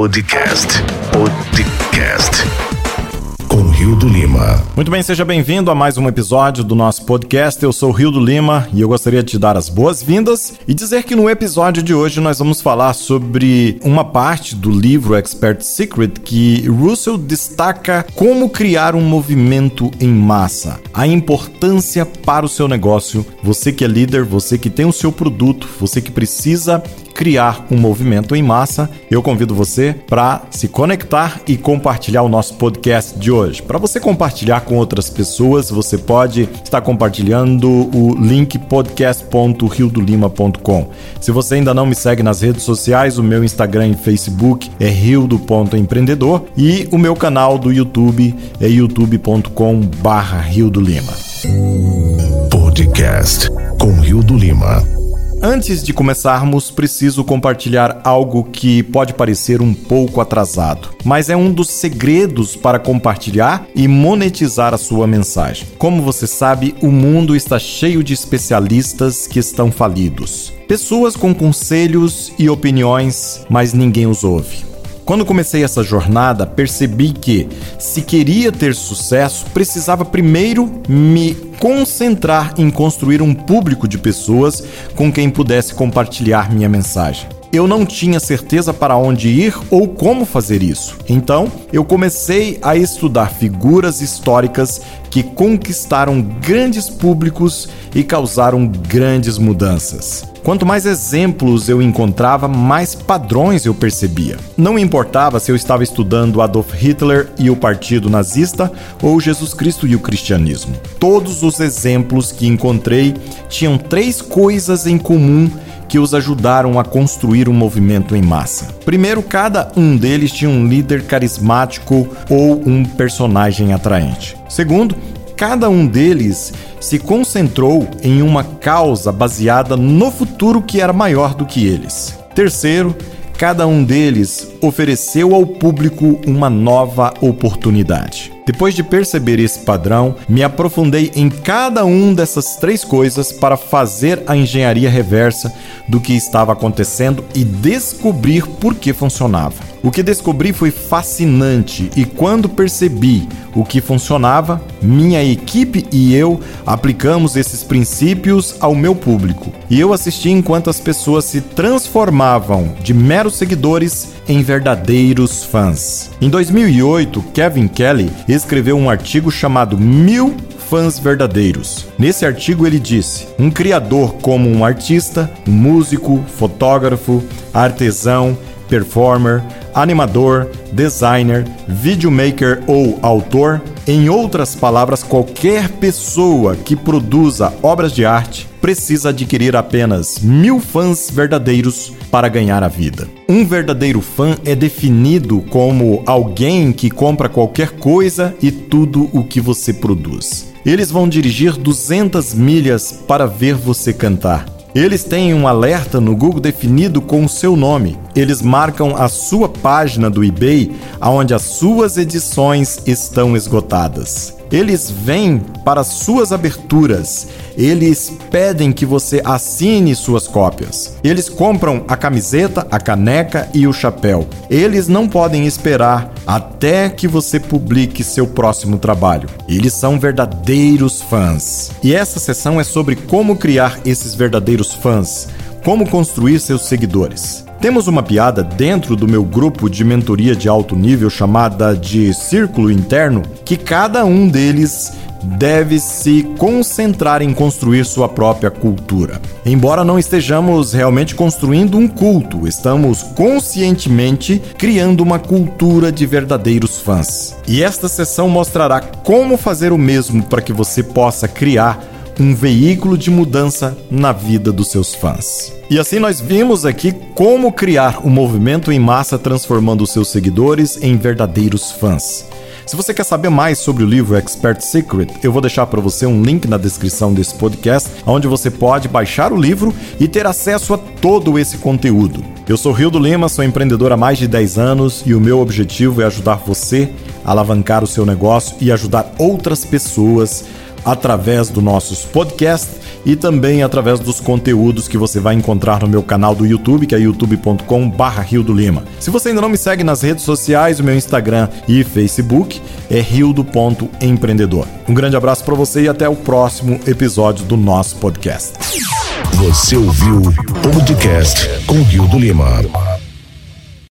Podcast. Podcast. Com Rio do Lima. Muito bem, seja bem-vindo a mais um episódio do nosso podcast. Eu sou Rio do Lima e eu gostaria de te dar as boas-vindas e dizer que no episódio de hoje nós vamos falar sobre uma parte do livro Expert Secret que Russell destaca como criar um movimento em massa, a importância para o seu negócio. Você que é líder, você que tem o seu produto, você que precisa criar um movimento em massa, eu convido você para se conectar e compartilhar o nosso podcast de hoje. Para você compartilhar com outras pessoas, você pode estar compartilhando o link podcast.riodolima.com. Se você ainda não me segue nas redes sociais, o meu Instagram e Facebook é rio.empreendedor e o meu canal do YouTube é youtube.com/rio do Lima. Podcast com Rio do Lima. Antes de começarmos, preciso compartilhar algo que pode parecer um pouco atrasado, mas é um dos segredos para compartilhar e monetizar a sua mensagem. Como você sabe, o mundo está cheio de especialistas que estão falidos. Pessoas com conselhos e opiniões, mas ninguém os ouve. Quando comecei essa jornada, percebi que, se queria ter sucesso, precisava primeiro me concentrar em construir um público de pessoas com quem pudesse compartilhar minha mensagem. Eu não tinha certeza para onde ir ou como fazer isso. Então, eu comecei a estudar figuras históricas que conquistaram grandes públicos e causaram grandes mudanças. Quanto mais exemplos eu encontrava, mais padrões eu percebia. Não importava se eu estava estudando Adolf Hitler e o Partido Nazista ou Jesus Cristo e o cristianismo. Todos os exemplos que encontrei tinham três coisas em comum que os ajudaram a construir um movimento em massa. Primeiro, cada um deles tinha um líder carismático ou um personagem atraente. Segundo, cada um deles se concentrou em uma causa baseada no futuro que era maior do que eles. Terceiro, cada um deles ofereceu ao público uma nova oportunidade. Depois de perceber esse padrão, me aprofundei em cada um dessas três coisas para fazer a engenharia reversa do que estava acontecendo e descobrir por que funcionava. O que descobri foi fascinante e quando percebi o que funcionava, minha equipe e eu aplicamos esses princípios ao meu público. E eu assisti enquanto as pessoas se transformavam de meros seguidores em verdadeiros fãs. Em 2008, Kevin Kelly escreveu um artigo chamado Mil fãs verdadeiros. Nesse artigo ele disse: um criador como um artista, um músico, fotógrafo, artesão, performer, animador, designer, videomaker ou autor, em outras palavras, qualquer pessoa que produza obras de arte precisa adquirir apenas mil fãs verdadeiros para ganhar a vida. Um verdadeiro fã é definido como alguém que compra qualquer coisa e tudo o que você produz. Eles vão dirigir 200 milhas para ver você cantar. Eles têm um alerta no Google definido com o seu nome. Eles marcam a sua página do eBay onde as suas edições estão esgotadas. Eles vêm para suas aberturas. Eles pedem que você assine suas cópias. Eles compram a camiseta, a caneca e o chapéu. Eles não podem esperar até que você publique seu próximo trabalho. Eles são verdadeiros fãs. E essa sessão é sobre como criar esses verdadeiros fãs, como construir seus seguidores. Temos uma piada dentro do meu grupo de mentoria de alto nível chamada de Círculo Interno, que cada um deles deve se concentrar em construir sua própria cultura. Embora não estejamos realmente construindo um culto, estamos conscientemente criando uma cultura de verdadeiros fãs. E esta sessão mostrará como fazer o mesmo para que você possa criar um veículo de mudança na vida dos seus fãs. E assim nós vimos aqui como criar um movimento em massa transformando seus seguidores em verdadeiros fãs. Se você quer saber mais sobre o livro Expert Secret, eu vou deixar para você um link na descrição desse podcast, onde você pode baixar o livro e ter acesso a todo esse conteúdo. Eu sou Rio do Lima, sou empreendedor há mais de 10 anos e o meu objetivo é ajudar você a alavancar o seu negócio e ajudar outras pessoas através dos nossos podcasts e também através dos conteúdos que você vai encontrar no meu canal do YouTube, que é youtube.com/barra Rio do Lima. Se você ainda não me segue nas redes sociais, o meu Instagram e Facebook é rildo.empreendedor. Um grande abraço para você e até o próximo episódio do nosso podcast. Você ouviu o podcast com Rio do Lima.